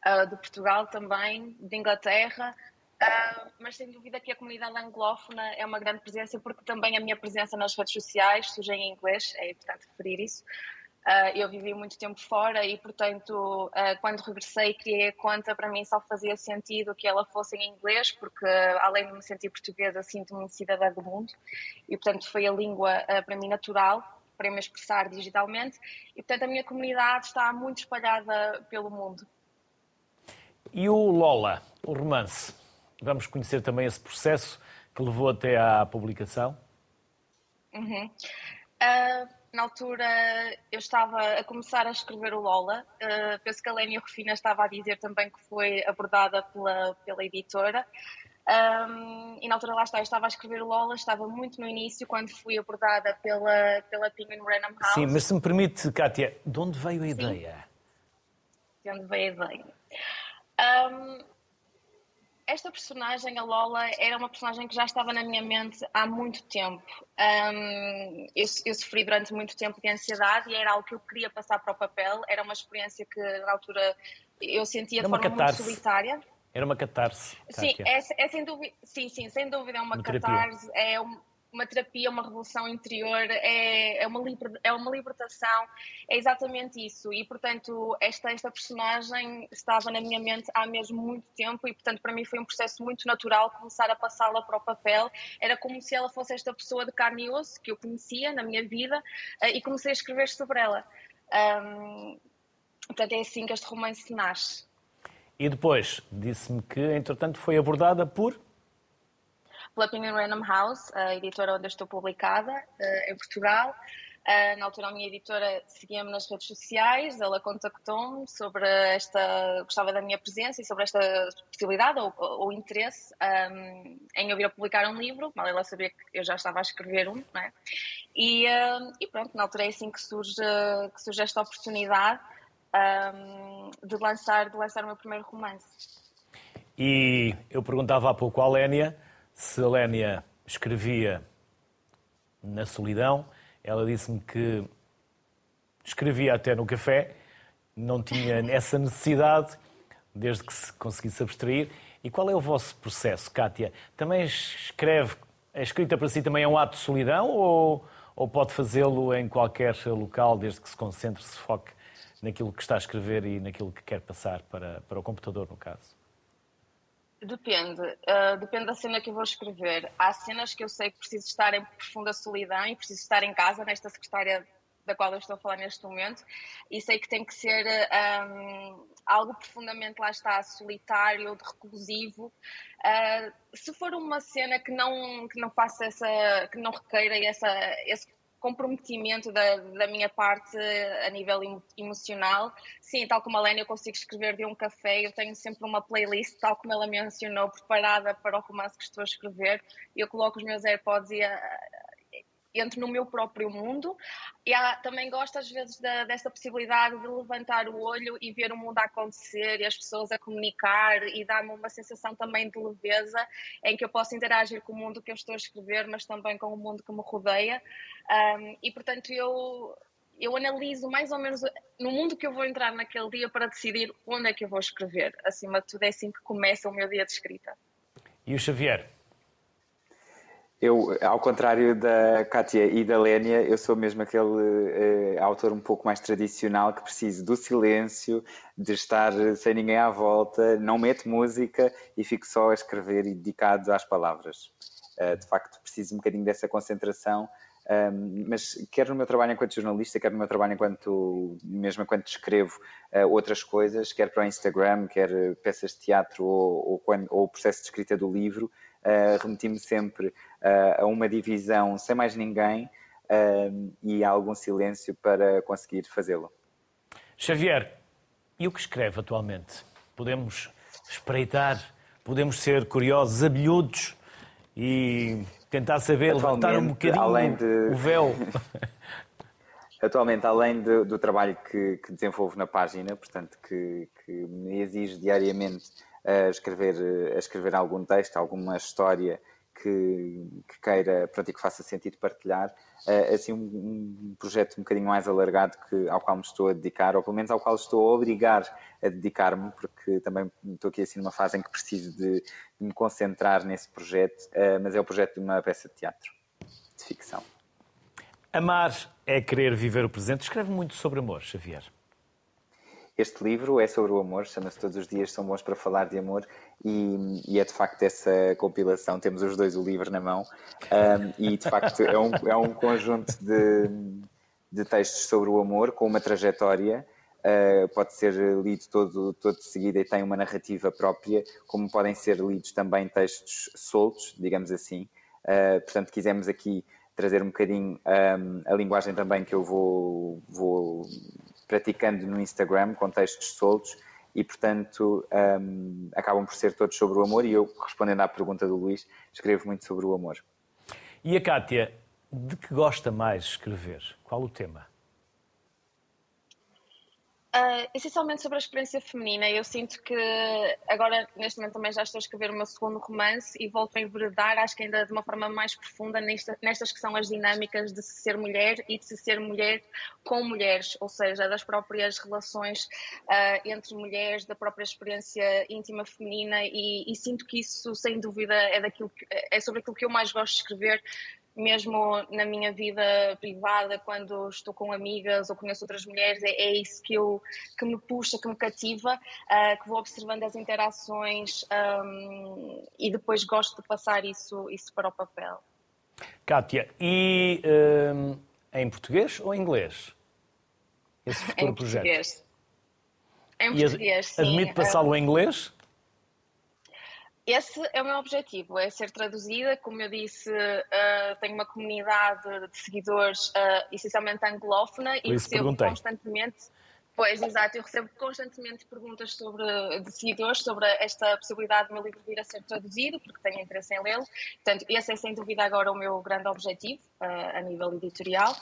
uh, de Portugal também, de Inglaterra, Uh, mas sem dúvida que a comunidade anglófona é uma grande presença, porque também a minha presença nas redes sociais surge em inglês, é importante referir isso. Uh, eu vivi muito tempo fora e, portanto, uh, quando regressei criei a conta, para mim só fazia sentido que ela fosse em inglês, porque além de me sentir portuguesa, sinto-me cidadã do mundo e, portanto, foi a língua para mim natural para me expressar digitalmente e, portanto, a minha comunidade está muito espalhada pelo mundo. E o Lola, o romance? Vamos conhecer também esse processo que levou até à publicação? Uhum. Uh, na altura eu estava a começar a escrever o Lola. Uh, penso que a Lénia Rufina estava a dizer também que foi abordada pela, pela editora. Um, e na altura lá está, eu estava a escrever o Lola, estava muito no início quando fui abordada pela, pela Penguin Random House. Sim, mas se me permite, Kátia, de onde veio a ideia? Sim. De onde veio a ideia? Um, esta personagem, a Lola, era uma personagem que já estava na minha mente há muito tempo. Um, eu, eu, sofri durante muito tempo de ansiedade e era algo que eu queria passar para o papel. Era uma experiência que, na altura, eu sentia de forma muito solitária. Era uma catarse. Sim, é, é, sem dúvida, sim, sim, sem dúvida é uma, uma catarse. É um, uma terapia, uma revolução interior, é, é, uma, liber, é uma libertação, é exatamente isso. E, portanto, esta, esta personagem estava na minha mente há mesmo muito tempo e, portanto, para mim foi um processo muito natural começar a passá-la para o papel. Era como se ela fosse esta pessoa de carne e osso que eu conhecia na minha vida uh, e comecei a escrever sobre ela. Um, portanto, é assim que este romance nasce. E depois, disse-me que, entretanto, foi abordada por pela Penguin Random House, a editora onde eu estou publicada uh, em Portugal. Uh, na altura, a minha editora seguia-me nas redes sociais, ela contactou-me sobre esta, gostava da minha presença e sobre esta possibilidade ou, ou interesse um, ehm, em eu vir a publicar um livro, mal ela sabia que eu já estava a escrever um, não é? E, uh, e pronto, na altura é assim que surge, que surge esta oportunidade um, ehm, de, lançar, de lançar o meu primeiro romance. E eu perguntava há pouco à Lénia se a Lénia escrevia na solidão, ela disse-me que escrevia até no café, não tinha essa necessidade, desde que se conseguisse abstrair. E qual é o vosso processo, Kátia? Também escreve, a escrita para si também é um ato de solidão ou, ou pode fazê-lo em qualquer local, desde que se concentre, se foque naquilo que está a escrever e naquilo que quer passar para, para o computador, no caso? Depende, uh, depende da cena que eu vou escrever. Há cenas que eu sei que preciso estar em profunda solidão e preciso estar em casa, nesta secretária da qual eu estou a falar neste momento, e sei que tem que ser um, algo profundamente, lá está, solitário, ou reclusivo. Uh, se for uma cena que não, que não faça essa, que não requeira essa, esse comprometimento da, da, minha parte a nível emocional. Sim, tal como a Lénia, eu consigo escrever de um café, eu tenho sempre uma playlist, tal como ela mencionou, preparada para o romance que estou a escrever. Eu coloco os meus AirPods e a, entro no meu próprio mundo. E há, também gosto, às vezes, da, dessa possibilidade de levantar o olho e ver o mundo a acontecer e as pessoas a comunicar e dá-me uma sensação também de leveza em que eu posso interagir com o mundo que eu estou a escrever, mas também com o mundo que me rodeia. Um, e, portanto, eu. Eu analiso mais ou menos no mundo que eu vou entrar naquele dia para decidir onde é que eu vou escrever. Acima de tudo, é assim que começa o meu dia de escrita. E o Xavier? Eu, ao contrário da Kátia e da Lénia, eu sou mesmo aquele uh, autor um pouco mais tradicional que precisa do silêncio, de estar sem ninguém à volta, não mete música e fico só a escrever e dedicado às palavras. Uh, de facto, preciso um bocadinho dessa concentração, ehm, mas quer no meu trabalho enquanto jornalista, quer no meu trabalho enquanto, mesmo enquanto escrevo uh, outras coisas, quer para o Instagram, quer peças de teatro ou, ou, quando, ou o processo de escrita do livro, uh, remeti-me sempre uh, a uma divisão sem mais ninguém uh, e a algum silêncio para conseguir fazê-lo. Xavier, e o que escreve atualmente? Podemos espreitar, podemos ser curiosos, abelhudos e tentar saber, levantar um bocadinho além de... o véu. Atualmente, além de, do trabalho que, que, desenvolvo na página, portanto, que, que me exige diariamente a escrever, a escrever algum texto, alguma história que, que queira, pronto, e que faça sentido partilhar, uh, assim um, um, projeto um bocadinho mais alargado que, ao qual me estou a dedicar, ou pelo menos ao qual estou a obrigar a dedicar-me, porque também estou aqui assim numa fase em que preciso de, de me concentrar nesse projeto, uh, mas é o projeto de uma peça de teatro, de ficção. Amar é querer viver o presente. Escreve muito sobre amor, Xavier. Este livro é sobre o amor, chama-se Todos os Dias São Bons para Falar de Amor e, e, é de facto essa compilação. Temos os dois o livro na mão um, e de facto é um, é um conjunto de, de textos sobre o amor com uma trajetória. Uh, pode ser lido todo, todo de seguida e tem uma narrativa própria, como podem ser lidos também textos soltos, digamos assim. Uh, portanto, quisemos aqui trazer um bocadinho um, a linguagem também que eu vou, vou praticando no Instagram com textos soltos e, portanto, um, acabam por ser todos sobre o amor. E eu, respondendo à pergunta do Luís, escrevo muito sobre o amor. E a Kátia, de que gosta mais escrever? Qual o tema? Uh, essencialmente sobre a experiência feminina. Eu sinto que agora, neste momento, também já estou a escrever o meu segundo romance e volto a enveredar, acho que ainda de uma forma mais profunda, nesta, nestas que são as dinâmicas de se ser mulher e de se ser mulher com mulheres, ou seja, das próprias relações uh, entre mulheres, da própria experiência íntima feminina e, e, sinto que isso, sem dúvida, é, daquilo que, é sobre aquilo que eu mais gosto de escrever, mesmo na minha vida privada, quando estou com amigas ou conheço outras mulheres, é, é isso que, eu, que me puxa, que me cativa, uh, que vou observando as interações um, e depois gosto de passar isso, isso para o papel. Kátia, e um, em português ou em inglês? Esse futuro em projeto? Português. Em português, sim. Admite passá-lo em inglês? Esse é o meu objetivo, é ser traduzida. Como eu disse, uh, tenho uma comunidade de seguidores uh, essencialmente anglófona e recebo perguntei. constantemente. Pois, exato, eu recebo constantemente perguntas sobre, de seguidores sobre esta possibilidade do meu livro vir a ser traduzido, porque tenho interesse em lê-lo. Portanto, esse é sem dúvida agora o meu grande objetivo uh, a nível editorial.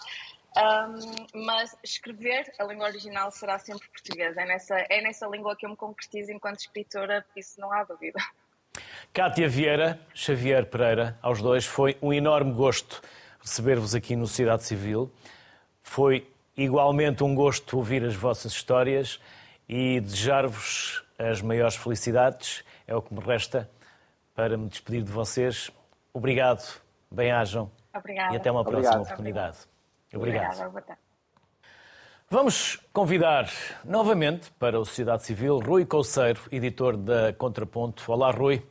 Um, mas escrever a língua original será sempre portuguesa. É nessa, é nessa língua que eu me concretizo enquanto escritora, por isso não há dúvida. Cátia Vieira, Xavier Pereira, aos dois, foi um enorme gosto receber-vos aqui no Sociedade Civil. Foi igualmente um gosto ouvir as vossas histórias e desejar-vos as maiores felicidades. É o que me resta para me despedir de vocês. Obrigado, bem-ajam e até uma próxima Obrigado. oportunidade. Obrigado. Obrigado. Vamos convidar novamente para a Sociedade Civil Rui Couceiro, editor da Contraponto. Olá, Rui.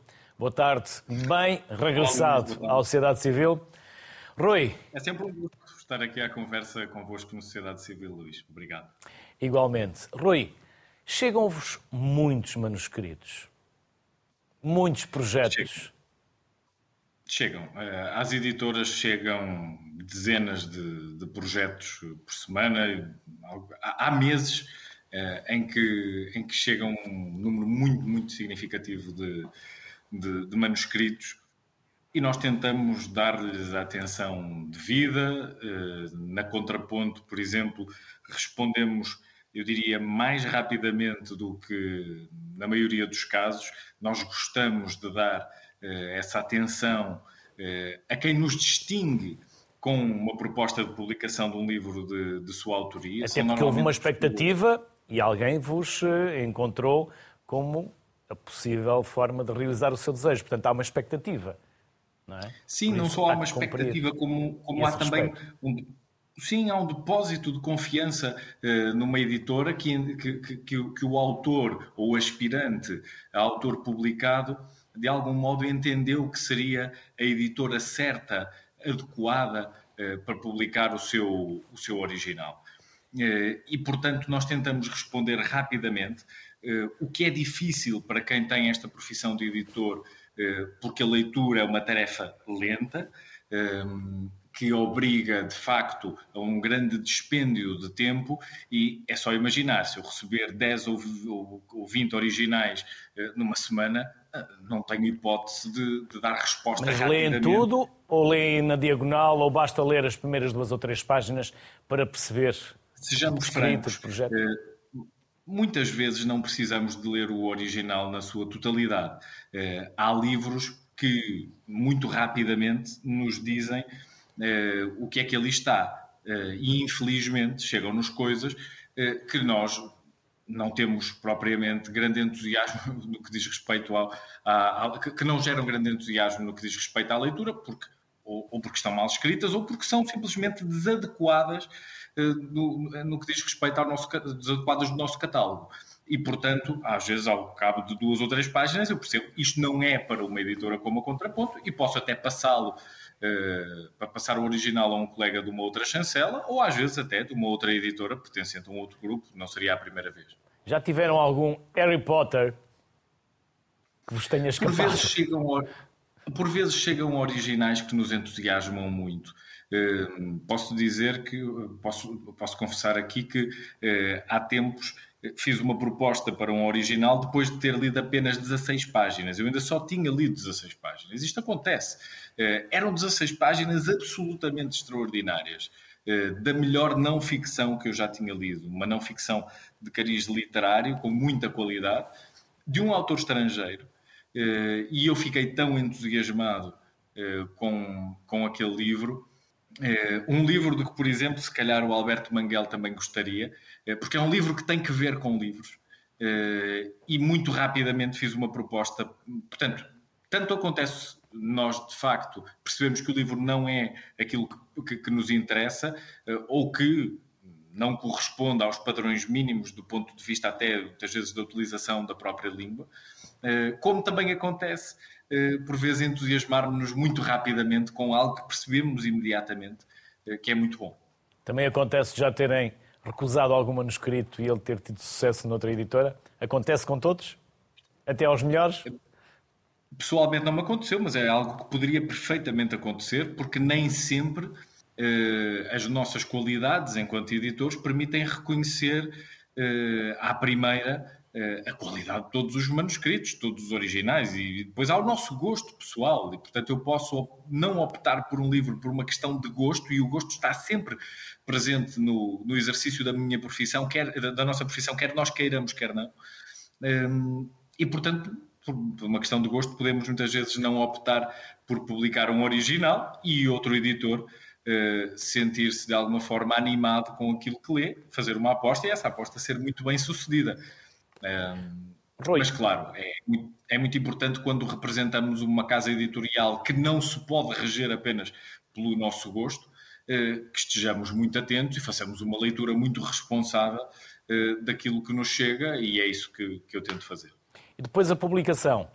Boa tarde. Bem regressado Olá, à Sociedade Civil. Rui. É sempre um gosto estar aqui à conversa convosco na Sociedade Civil, Luís. Obrigado. Igualmente. Rui, chegam-vos muitos manuscritos, muitos projetos. Chegam. Eh, às editoras chegam dezenas de, de projetos por semana. Há meses uh, em, que, em que chega um número muito, muito significativo de, de, de manuscritos e nós tentamos dar-lhes a atenção devida. Uh, na contraponto, por exemplo, respondemos, eu diria, mais rapidamente do que na maioria dos casos. Nós gostamos de dar uh, essa atenção a quem nos distingue com uma proposta de publicação de um livro de, de sua autoria. Até porque houve uma expectativa e alguém vos eh, encontrou como a possível forma de realizar o seu desejo. Portanto, há uma expectativa. Não é? Sim, não só há uma expectativa, como, como há também um, sim, há um depósito de confiança uh, numa editora que, que, que, que, o autor ou aspirante a autor publicado, de algum modo, entendeu que seria a editora certa adequada eh, para publicar o seu, o seu original. Eh, e, portanto, nós tentamos responder rapidamente, o que é difícil para quem tem esta profissão de editor, porque a leitura é uma tarefa lenta, que obriga, de facto, a um grande dispêndio de tempo e é só imaginar, se eu receber 10 ou 20 originais numa semana, não tenho hipótese de, de dar resposta Mas leem tudo ou leem na diagonal ou basta ler as primeiras duas ou três páginas para perceber Sejamos francos, projeto? Eh, muitas vezes não precisamos de ler o original na sua totalidade. Eh, há livros que muito rapidamente nos dizem eh, o que é que ali está. E infelizmente chegam-nos coisas que nós não temos propriamente grande entusiasmo no que diz respeito ao, a, a, que não geram grande entusiasmo no que diz respeito à leitura, porque ou, ou porque estão mal escritas, ou porque são simplesmente desadequadas uh, no, no, que diz respeito ao nosso desadequadas do nosso catálogo. E, portanto, às vezes, ao cabo de duas ou três páginas, eu percebo isto não é para uma editora como a Contraponto e posso até passá-lo Uh, para passar o original a um colega de uma outra chancela ou às vezes até de uma outra editora pertencente a um outro grupo, não seria a primeira vez. Já tiveram algum Harry Potter que vos tenha escapado? Por vezes chegam, por vezes chegam originais que nos entusiasmam muito. Uh, posso dizer que, posso, posso confessar aqui que uh, há tempos fiz uma proposta para um original depois de ter lido apenas 16 páginas. Eu ainda só tinha lido 16 páginas. Isto acontece. Uh, eram 16 páginas absolutamente extraordinárias. da melhor não ficção que eu já tinha lido. Uma não ficção de cariz literário, com muita qualidade, de um autor estrangeiro. E eu fiquei tão entusiasmado com, com aquele livro. Um livro de que, por exemplo, se calhar o Alberto Manguel também gostaria, porque é um livro que tem que ver com livros. E muito rapidamente fiz uma proposta. Portanto, tanto acontece nós, de facto, percebemos que o livro não é aquilo que, que, que nos interessa ou que não corresponde aos padrões mínimos do ponto de vista até, muitas vezes, da utilização da própria língua, como também acontece eh, por vezes entusiasmarmos-nos muito rapidamente com algo que percebemos imediatamente, eh, que é muito bom. Também acontece já terem recusado algum manuscrito e ele ter tido sucesso noutra editora? Acontece com todos? Até aos melhores? Pessoalmente não me aconteceu, mas é algo que poderia perfeitamente acontecer, porque nem sempre eh, as nossas qualidades enquanto editores permitem reconhecer eh, à primeira eh, a qualidade de todos os manuscritos, todos os originais, e depois há o nosso gosto pessoal, e portanto eu posso não optar por um livro por uma questão de gosto, e o gosto está sempre presente no, no exercício da minha profissão, quer, da nossa profissão, quer nós queiramos, quer não. Ehm, e portanto, por uma questão de gosto, podemos muitas vezes não optar por publicar um original e outro editor Uh, sentir-se de alguma forma animado com aquilo que lê, fazer uma aposta e essa aposta ser muito bem sucedida. Mas, claro, é, é muito importante quando representamos uma casa editorial que não se pode reger apenas pelo nosso gosto, eh, que estejamos muito atentos e façamos uma leitura muito responsável eh, daquilo que nos chega e é isso que, que eu tento fazer. E depois a publicação.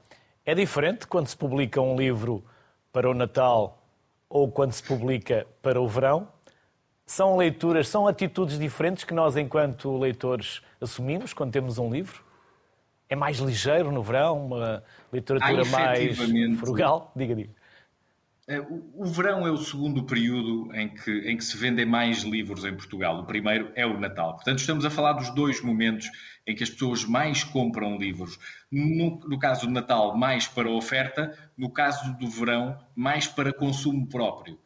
É diferente quando se publica um livro para o Natal ou quando se publica para o verão? São leituras, são atitudes diferentes que nós, enquanto leitores, assumimos quando temos um livro? É mais ligeiro no verão, uma literatura mais frugal? Diga, diga. É, o verão é o segundo período em que, em que se vendem mais livros em Portugal. O primeiro é o Natal. Portanto, estamos a falar dos dois momentos em que as pessoas mais compram livros. No, no caso do Natal, mais para oferta, no caso do verão, mais para consumo próprio.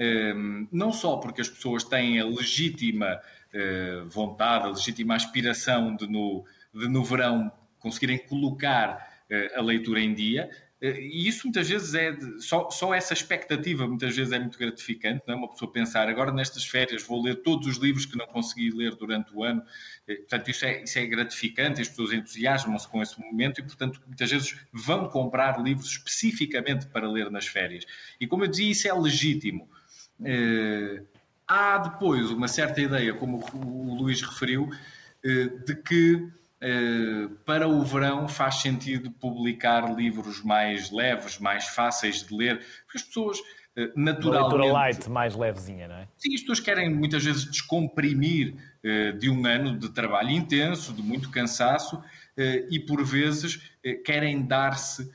Ehm, não só porque as pessoas têm a legítima uh, vontade, a legítima aspiração de no, de no verão conseguirem colocar uh, a leitura em dia, eh, e isso muitas vezes é de, só, só essa expectativa muitas vezes é muito gratificante, não é? Uma pessoa pensar agora nestas férias vou ler todos os livros que não consegui ler durante o ano. Eh, portanto, isso é, isso é gratificante, as pessoas entusiasmam-se com esse momento e, portanto, muitas vezes vão comprar livros especificamente para ler nas férias. E como eu dizia, isso é legítimo. Eh, há depois uma certa ideia, como o Luís referiu, de que eh, para o verão faz sentido publicar livros mais leves, mais fáceis de ler, porque as pessoas naturalmente... Uma leitura light, mais levezinha, não é? Sim, as pessoas querem muitas vezes descomprimir de um ano de trabalho intenso, de muito cansaço, e por vezes querem dar-se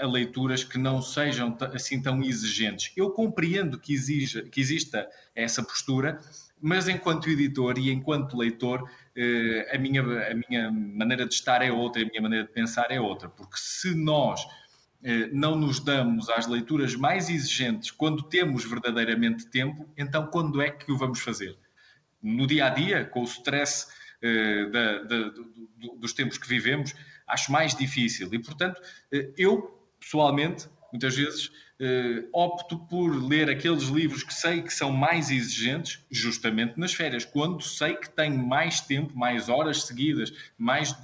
a leituras que não sejam assim tão exigentes. Eu compreendo que, exija, que exista essa postura, mas enquanto editor e enquanto leitor, eh, a minha, a minha maneira de estar é outra, a minha maneira de pensar é outra, porque se nós eh, não nos damos às leituras mais exigentes quando temos verdadeiramente tempo, então quando é que o vamos fazer? No dia a dia, com o stress eh, da, da, dos tempos que vivemos, acho mais difícil. E, portanto, eu, pessoalmente, muitas vezes Uh, opto por ler aqueles livros que sei que são mais exigentes, justamente nas férias, quando sei que tenho mais tempo, mais horas seguidas, mais,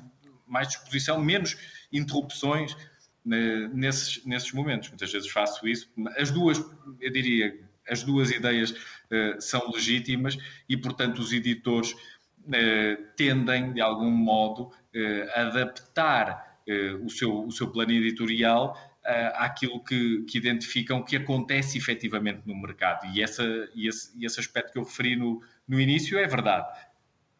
mais disposição, menos interrupções uh, nesses, nesses momentos. Muitas vezes faço isso. As duas, eu diria, as duas ideias uh, são legítimas e, portanto, os editores tendem, de algum modo, adaptar o, seu, o seu plano editorial uh, àquilo que, que, identificam que acontece efetivamente no mercado. E, essa, e, esse, e esse aspecto que eu referi no, no início é verdade.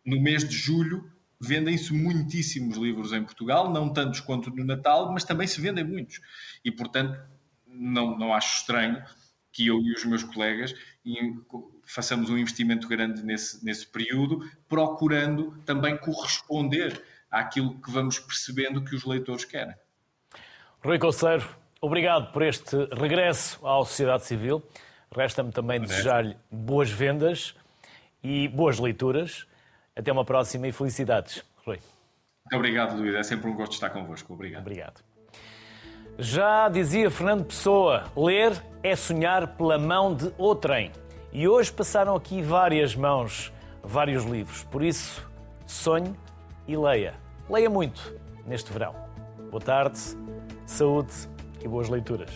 No mês de julho vendem-se muitíssimos livros em Portugal, não tantos quanto no Natal, mas também se vendem muitos. E, portanto, não, não acho estranho que eu e os meus colegas façamos um investimento grande nesse, nesse período, procurando também corresponder àquilo que vamos percebendo que os leitores querem. Rui Conceiro, obrigado por este regresso à sociedade civil. Resta-me também desejar-lhe boas vendas e boas leituras. Até uma próxima e felicidades, Rui. Muito obrigado, Luís. É sempre um gosto estar convosco. Obrigado. Obrigado. Já dizia Fernando Pessoa, ler é sonhar pela mão de outrem. E hoje passaram aqui várias mãos, vários livros. Por isso, sonhe e leia. Leia muito neste verão. Boa tarde, saúde e boas leituras.